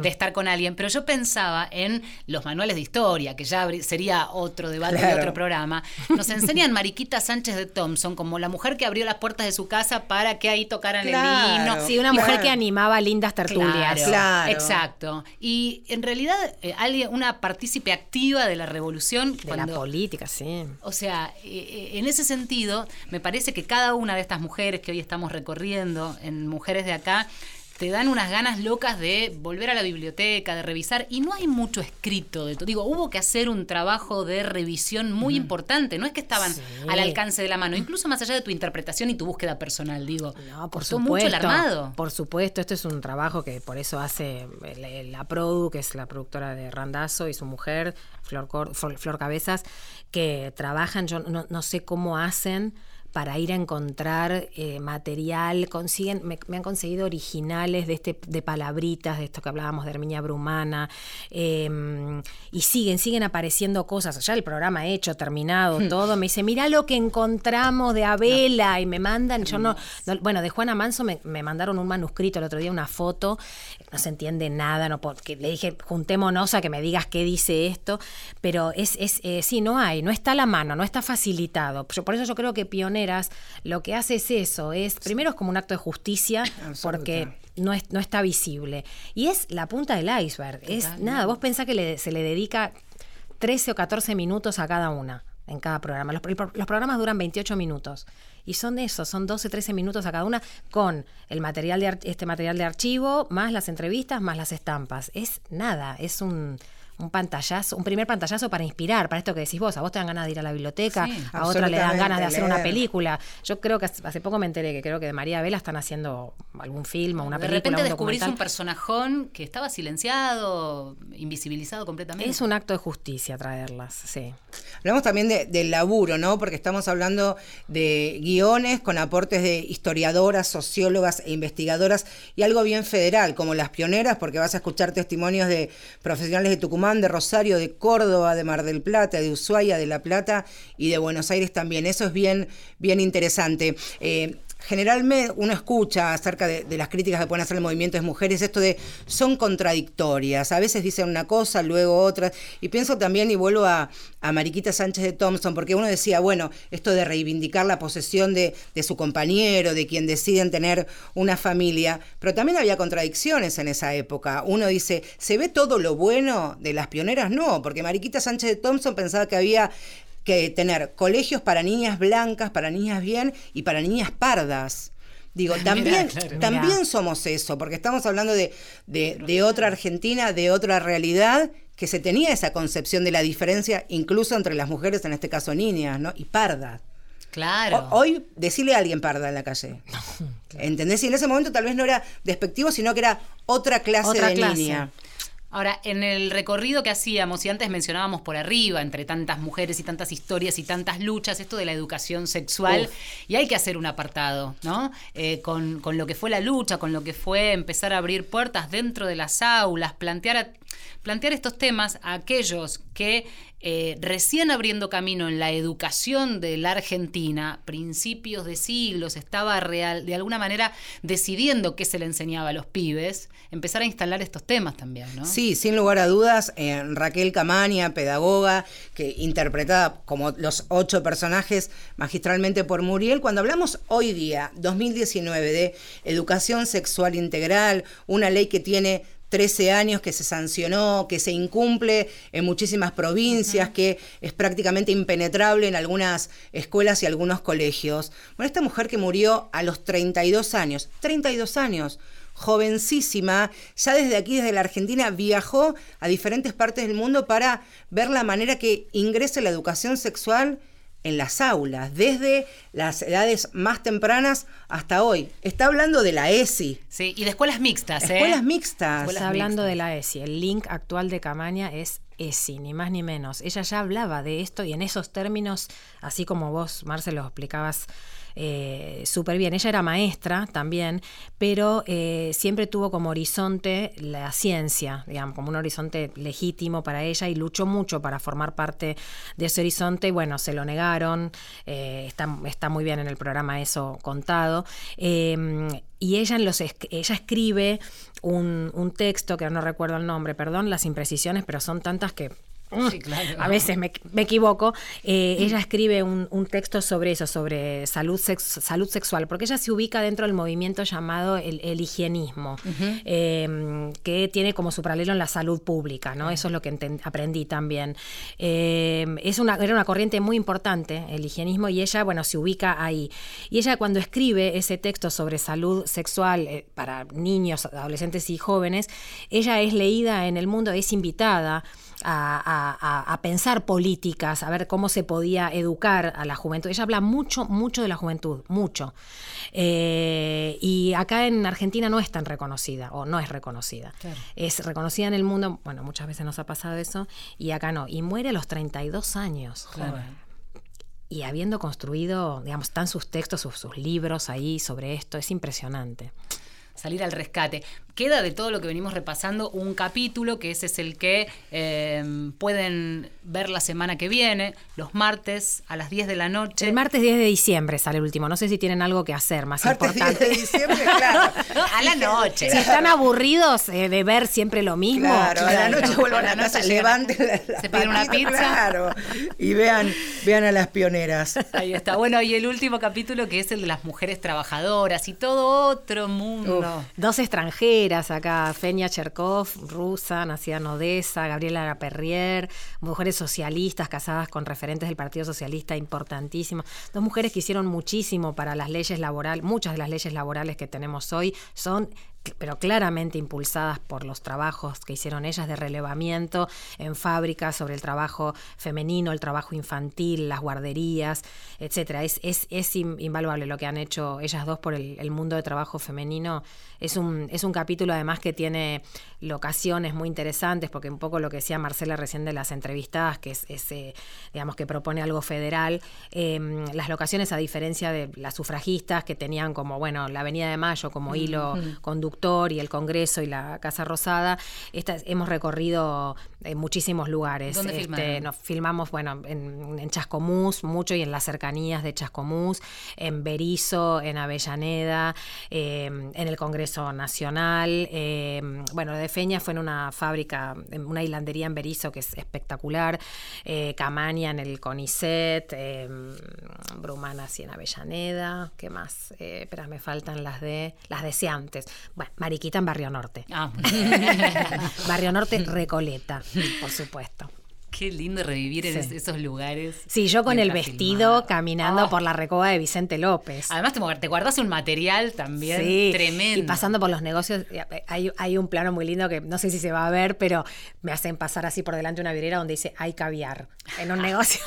de, estar con alguien. Pero yo pensaba en los manuales de historia, que ya sería otro debate de otro programa. Nos enseñan Mariquita Sánchez de Thompson como la mujer que abrió las puertas de su casa para que ahí tocaran el vino. Sí, una mujer que animaba lindas tertulias. Claro, Exacto. Y en realidad eh, alguien, una partícipe activa de la revolución. De la política, sí. O sea, eh, eh, en ese sentido sentido, me parece que cada una de estas mujeres que hoy estamos recorriendo en Mujeres de Acá, te dan unas ganas locas de volver a la biblioteca, de revisar, y no hay mucho escrito de todo. Digo, hubo que hacer un trabajo de revisión muy importante, no es que estaban al alcance de la mano, incluso más allá de tu interpretación y tu búsqueda personal, digo. No, por supuesto. mucho el armado. Por supuesto, esto es un trabajo que por eso hace la Produ, que es la productora de Randazo, y su mujer, Flor, Flor Cabezas, que trabajan, yo no, no sé cómo hacen para ir a encontrar eh, material, consiguen, me, han conseguido originales de este, de palabritas, de esto que hablábamos de Herminia Brumana, em, y siguen, siguen apareciendo cosas. Ya el programa hecho, terminado, hmm. todo, me dice, mira lo que encontramos de Abela, y me mandan, yo no, bueno, de Juana Manso me, mandaron un manuscrito el otro día, una foto, no se entiende nada, no porque le dije, juntémonos a que me digas qué dice esto, pero es, es eh, sí, no hay, no está a la mano, no está facilitado. por eso yo creo que Pionera lo que hace es eso, es primero es como un acto de justicia porque no, es, no está visible. Y es la punta del iceberg. Es nada, vos pensás que se le dedica 13 o 14 minutos a cada una en cada programa. Los, programas duran 28 minutos y son eso, son 12, 13 minutos a cada una con el material de este material de archivo, más las entrevistas, más las estampas. Es nada, es un un pantallazo, un primer pantallazo para inspirar, para esto que decís vos, a vos te dan ganas de ir a la biblioteca, a otra le dan ganas de hacer una película. Yo creo que hace poco me enteré que creo que de María Vela están haciendo algún film o una película. De repente un descubrís un personajón que estaba silenciado, invisibilizado completamente. Es un acto de justicia traerlas, sí. Hablamos también del laburo, ¿no? Porque estamos hablando de guiones con aportes de historiadoras, sociólogas e investigadoras y algo bien federal, como las pioneras, porque vas a escuchar testimonios de profesionales de Tucumán de Rosario, de Córdoba, de Mar del Plata, de Ushuaia, de La Plata y de Buenos Aires también. Eso es bien, bien interesante. Eh, generalmente uno escucha acerca de, las críticas que pueden hacer el movimiento de mujeres, esto de son contradictorias, a veces dicen una cosa, luego otra, y pienso también, y vuelvo a, Mariquita Sánchez de Thompson, porque uno decía, bueno, esto de reivindicar la posesión de, de su compañero, de quien deciden tener una familia, pero también había contradicciones en esa época. Uno dice, ¿se ve todo lo bueno de las pioneras? No, porque Mariquita Sánchez de Thompson pensaba que había que tener colegios para niñas blancas, para niñas bien y para niñas pardas. Digo, también, también somos eso, porque estamos hablando de, de, otra Argentina, de otra realidad, que se tenía esa concepción de la diferencia, incluso entre las mujeres, en este caso niñas, ¿no? Y pardas. Claro. hoy, decirle a alguien parda en la calle. ¿Entendés? Y en ese momento tal vez no era despectivo, sino que era otra clase de niña. Ahora, en el recorrido que hacíamos, y antes mencionábamos por arriba, entre tantas mujeres y tantas historias y tantas luchas, esto de la educación sexual, y hay que hacer un apartado, ¿no? Eh, con, con, lo que fue la lucha, con lo que fue empezar a abrir puertas dentro de las aulas, plantear, plantear estos temas a aquellos que eh, recién abriendo camino en la educación de la Argentina, principios de siglos, estaba real, de alguna manera decidiendo qué se le enseñaba a los pibes, empezar a instalar estos temas también, ¿no? Sí, sin lugar a dudas, eh, Raquel Camaña, pedagoga, que interpretada como los ocho personajes magistralmente por Muriel, cuando hablamos hoy día, 2019, de educación sexual integral, una ley que tiene 13 años que se sancionó, que se incumple en muchísimas provincias, que es prácticamente impenetrable en algunas escuelas y algunos colegios. Bueno, esta mujer que murió a los 32 años, 32 años, jovencísima, ya desde aquí, desde la Argentina, viajó a diferentes partes del mundo para ver la manera que ingrese la educación sexual en las aulas, desde las edades más tempranas hasta hoy. Está hablando de la ESI. Sí, y de escuelas mixtas, ¿eh? Escuelas mixtas. Está hablando de la ESI. El link actual de Camaña es ESI, ni más ni menos. Ella ya hablaba de esto y en esos términos, así como vos, Marcelo, explicabas eh, súper bien. Ella era maestra también, pero eh, siempre tuvo como horizonte la ciencia, digamos, como un horizonte legítimo para ella y luchó mucho para formar parte de ese horizonte y bueno, se lo negaron, eh, está, está, muy bien en el programa eso contado. Em, y ella, en los, ella escribe un, un texto, que no recuerdo el nombre, perdón, las imprecisiones, pero son tantas que a veces me, equivoco, eh, ella escribe un, texto sobre eso, sobre salud, salud sexual, porque ella se ubica dentro del movimiento llamado el, higienismo, em, que tiene como su paralelo en la salud pública, ¿no? Eso es lo que aprendí también. Em, es una, era una corriente muy importante, el higienismo, y ella, bueno, se ubica ahí. Y ella cuando escribe ese texto sobre salud sexual eh, para niños, adolescentes y jóvenes, ella es leída en el mundo, es invitada a, pensar políticas, a ver cómo se podía educar a la juventud. Ella habla mucho, mucho de la juventud, mucho. Eh, y acá en Argentina no es tan reconocida, o no es reconocida. Es reconocida en el mundo, bueno, muchas veces nos ha pasado eso, y acá no. Y muere a los 32 años. Y habiendo construido, digamos, están sus textos, sus, sus libros ahí sobre esto, es impresionante salir al rescate queda de todo lo que venimos repasando un capítulo, que ese es el que em, pueden ver la semana que viene, los martes a las 10 de la noche. El martes 10 de diciembre sale el último. No sé si tienen algo que hacer más martes importante. 10 de diciembre, claro. a la noche. Si están aburridos eh, de ver siempre lo mismo. Claro, a la noche vuelvan a, casa, levanten Se piden una pizza. Claro, y vean, vean a las pioneras. Ahí está. Bueno, y el último capítulo que es el de las mujeres trabajadoras y todo otro mundo. dos extranjeros acá, Fenia Cherkov, rusa, nacida en Odessa, Gabriela Perrier, mujeres socialistas casadas con referentes del Partido Socialista importantísimas. Dos mujeres que hicieron muchísimo para las leyes laborales, muchas de las leyes laborales que tenemos hoy son pero claramente impulsadas por los trabajos que hicieron ellas de relevamiento en fábricas sobre el trabajo femenino, el trabajo infantil, las guarderías, etcétera. Es, es, es invaluable lo que han hecho ellas dos por el, mundo de trabajo femenino. Es un, es un capítulo además que tiene locaciones muy interesantes, porque un poco lo que decía Marcela recién de las entrevistadas, que es, eh, digamos que propone algo federal, em, las locaciones a diferencia de las sufragistas que tenían como, bueno, la Avenida de Mayo como hilo conductor y el Congreso y la Casa Rosada, hemos recorrido en eh, muchísimos lugares. ¿Dónde este, nos filmamos, bueno, en, Chascomús, mucho y en las cercanías de Chascomús, en Berizo, en Avellaneda, em, en el Congreso Nacional. Em, bueno, de Feña fue en una fábrica, en una hilandería en Berizo que es espectacular. Eh, Camaña en el CONICET, em, Brumana en Avellaneda. ¿Qué más? Eh, espera, me faltan las de las deseantes. Bueno, Mariquita en Barrio Norte. Ah. Barrio Norte Recoleta, por supuesto. Qué lindo revivir en esos lugares. Sí, yo con el vestido caminando oh. por la recoba de Vicente López. Además te, guardas un material también tremendo. Y pasando por los negocios, eh, hay, hay, un plano muy lindo que no sé si se va a ver, pero me hacen pasar así por delante una vidriera donde dice hay caviar en un negocio.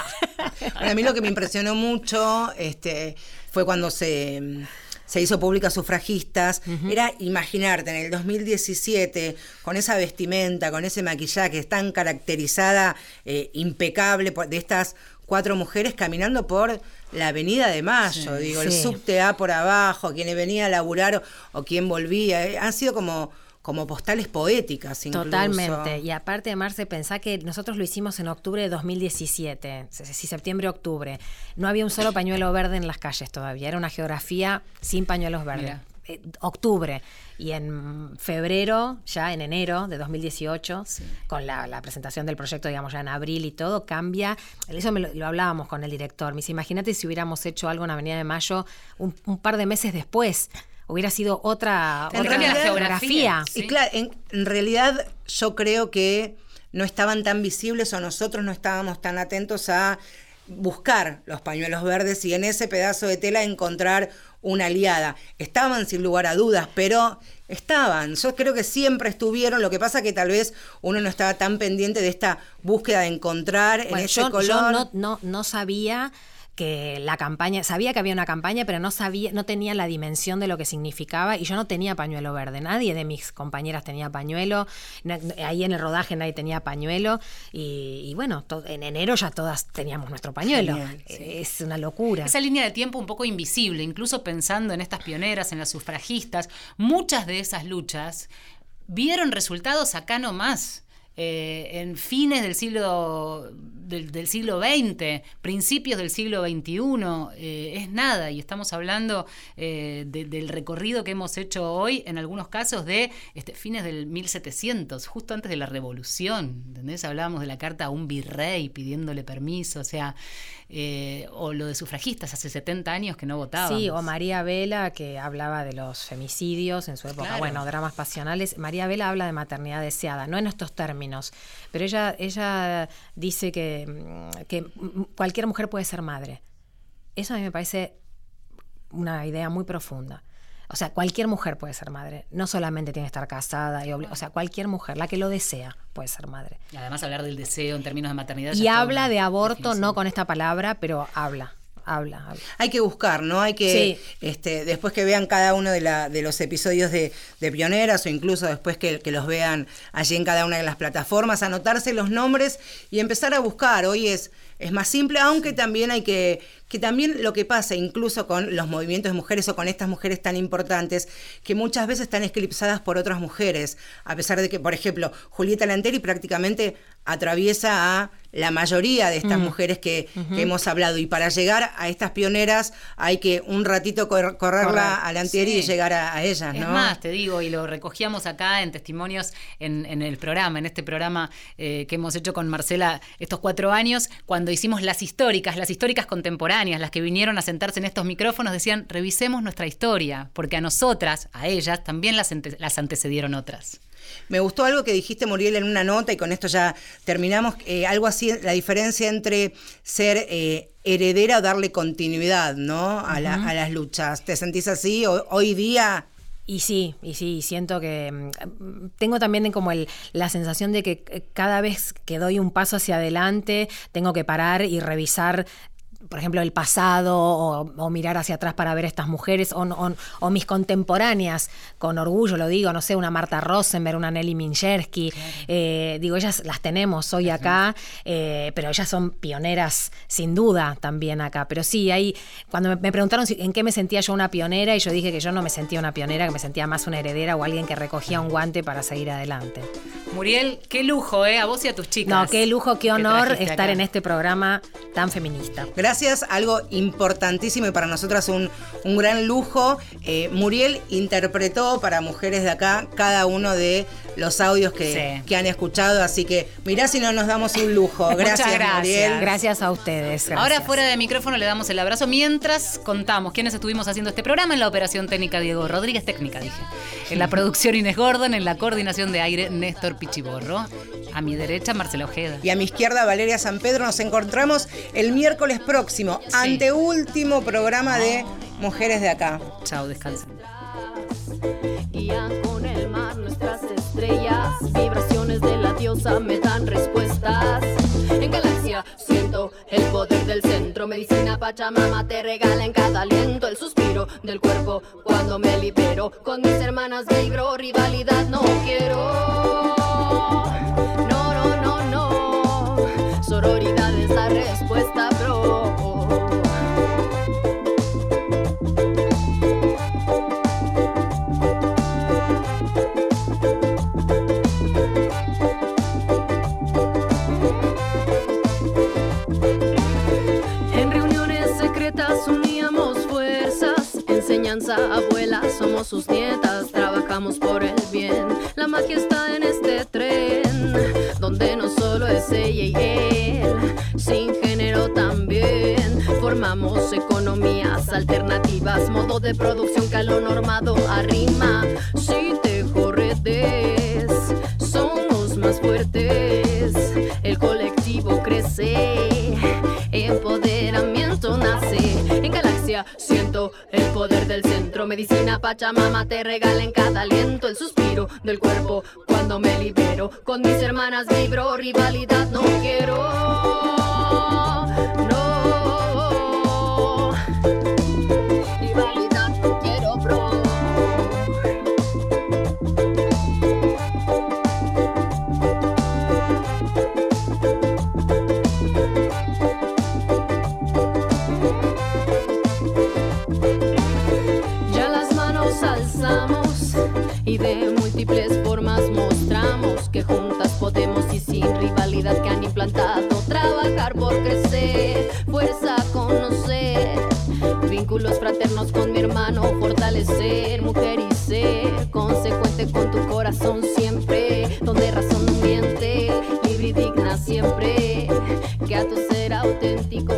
a mí lo que me impresionó mucho este, fue cuando se se hizo pública sufragistas, era imaginarte en el 2017 con esa vestimenta, con ese maquillaje tan caracterizada, eh, impecable de estas cuatro mujeres caminando por la Avenida de Mayo, digo, el subte A por abajo, quienes venían a laburar o, quien volvía, eh, han sido como como postales poéticas incluso. Totalmente. Y aparte de Marce, pensá que nosotros lo hicimos en octubre de 2017, si septiembre-octubre. No había un solo pañuelo verde en las calles todavía. Era una geografía sin pañuelos verdes. Eh, octubre. Y en febrero, ya en enero de 2018, con la, presentación del proyecto, digamos, ya en abril y todo, cambia. Eso lo, lo, hablábamos con el director. Me dice, imagínate si hubiéramos hecho algo en Avenida de Mayo un, un par de meses después hubiera sido otra, En otra realidad, la geografía. Y claro, en, en realidad yo creo que no estaban tan visibles o nosotros no estábamos tan atentos a buscar los pañuelos verdes y en ese pedazo de tela encontrar una aliada. Estaban sin lugar a dudas, pero estaban. Yo creo que siempre estuvieron. Lo que pasa que tal vez uno no estaba tan pendiente de esta búsqueda de encontrar en ese yo, color. yo no, no, no sabía que la campaña, sabía que había una campaña, pero no sabía, no tenía la dimensión de lo que significaba y yo no tenía pañuelo verde. Nadie de mis compañeras tenía pañuelo, ahí en el rodaje nadie tenía pañuelo y, y bueno, en enero ya todas teníamos nuestro pañuelo. Genial, sí. Es una locura. Esa línea de tiempo un poco invisible, incluso pensando en estas pioneras, en las sufragistas, muchas de esas luchas vieron resultados acá nomás. Eh, en fines del siglo del, del siglo XX, principios del siglo XXI, eh, es nada. Y estamos hablando eh, de- del recorrido que hemos hecho hoy, en algunos casos, de este, fines del 1700, justo antes de la revolución. ¿Entendés? Hablábamos de la carta a un virrey pidiéndole permiso, o sea, o lo de sufragistas hace 70 años que no votaban. Sí, o María Vela, que hablaba de los femicidios en su época, Claro. bueno, dramas pasionales. María Vela habla de maternidad deseada, no en estos términos, pero ella, ella dice que, que cualquier mujer puede ser madre. Eso a mí me parece una idea muy profunda. O sea, cualquier mujer puede ser madre. No solamente tiene que estar casada. Y o sea, cualquier mujer, la que lo desea, puede ser madre. Y además hablar del deseo en términos de maternidad. Y habla de aborto, definición. no con esta palabra, pero habla, habla, habla. Hay que buscar, ¿no? Hay que, Sí. este, después que vean cada uno de, la, de los episodios de, de Pioneras o incluso después que, que los vean allí en cada una de las plataformas, anotarse los nombres y empezar a buscar. Hoy es, es más simple, aunque también hay que, que también lo que pasa, incluso con los movimientos de mujeres o con estas mujeres tan importantes, que muchas veces están eclipsadas por otras mujeres, a pesar de que, por ejemplo, Julieta Lanteri prácticamente atraviesa a la mayoría de estas mujeres que, que hemos hablado. Y para llegar a estas pioneras hay que un ratito cor- correrla Correr, a Lanteri y sí. llegar a, a ellas, Es ¿no? más, te digo, y lo recogíamos acá en testimonios en, en el programa, en este programa eh, que hemos hecho con Marcela estos cuatro años, cuando hicimos las históricas, las históricas contemporáneas, las que vinieron a sentarse en estos micrófonos, decían, revisemos nuestra historia, porque a nosotras, a ellas, también las, ante- las antecedieron otras. Me gustó algo que dijiste, Muriel, en una nota, y con esto ya terminamos, eh, algo así, la diferencia entre ser eh, heredera o darle continuidad, ¿no? A, la- a las luchas. ¿Te sentís así O- hoy día? Y sí, y sí, siento que mm, tengo también como el, la sensación de que eh, cada vez que doy un paso hacia adelante tengo que parar y revisar por ejemplo, el pasado o, o mirar hacia atrás para ver estas mujeres o, o- o mis contemporáneas, con orgullo lo digo, no sé, una Marta Rosenberg, una Nelly Minchersky, eh, digo, ellas las tenemos hoy acá, eh, pero ellas son pioneras sin duda también acá. Pero sí, ahí, cuando me, me preguntaron si- en qué me sentía yo una pionera, y yo dije que yo no me sentía una pionera, que me sentía más una heredera o alguien que recogía un guante para seguir adelante. Muriel, qué lujo, ¿eh? A vos y a tus chicas. No, qué lujo, qué honor estar acá. en este programa tan feminista. Gracias, algo importantísimo y para nosotras un, un gran lujo. Eh, Muriel interpretó para mujeres de acá cada uno de los audios que, Sí. que han escuchado, así que mirá si no nos damos un lujo. Muchas Gracias, gracias. Muriel. Gracias a ustedes. gracias. Ahora fuera de micrófono le damos el abrazo mientras contamos quiénes estuvimos haciendo este programa en la operación técnica Diego Rodríguez, técnica dije. En la producción Inés Gordon, en la coordinación de aire Néstor Pichiborro. A mi derecha Marcela Ojeda. Y a mi izquierda, Valeria San Pedro. Nos encontramos el miércoles próximo, anteúltimo programa de Mujeres de Acá. Chao, descansen. Guían con el mar nuestras estrellas, vibraciones de la diosa me dan respuestas. En galaxia siento el poder del centro, medicina Pachamama te regala en cada aliento el suspiro del cuerpo cuando me libero. Con mis hermanas vibro, rivalidad no quiero. No, no, no, no. Sororidad alternativas, modo de producción lo normado arrima. Si te corretes, somos más fuertes, el colectivo crece, empoderamiento nace en galaxia. Siento el poder del centro, medicina Pachamama te regala en cada aliento el suspiro del cuerpo cuando me libero. Con mis hermanas vibro, rivalidad no quiero. Que juntas podemos y sin rivalidad que han implantado trabajar por crecer, fuerza a conocer, vínculos fraternos con mi hermano, fortalecer, mujer y ser, consecuente con tu corazón siempre, donde razón no miente, libre y digna siempre, que a tu ser auténtico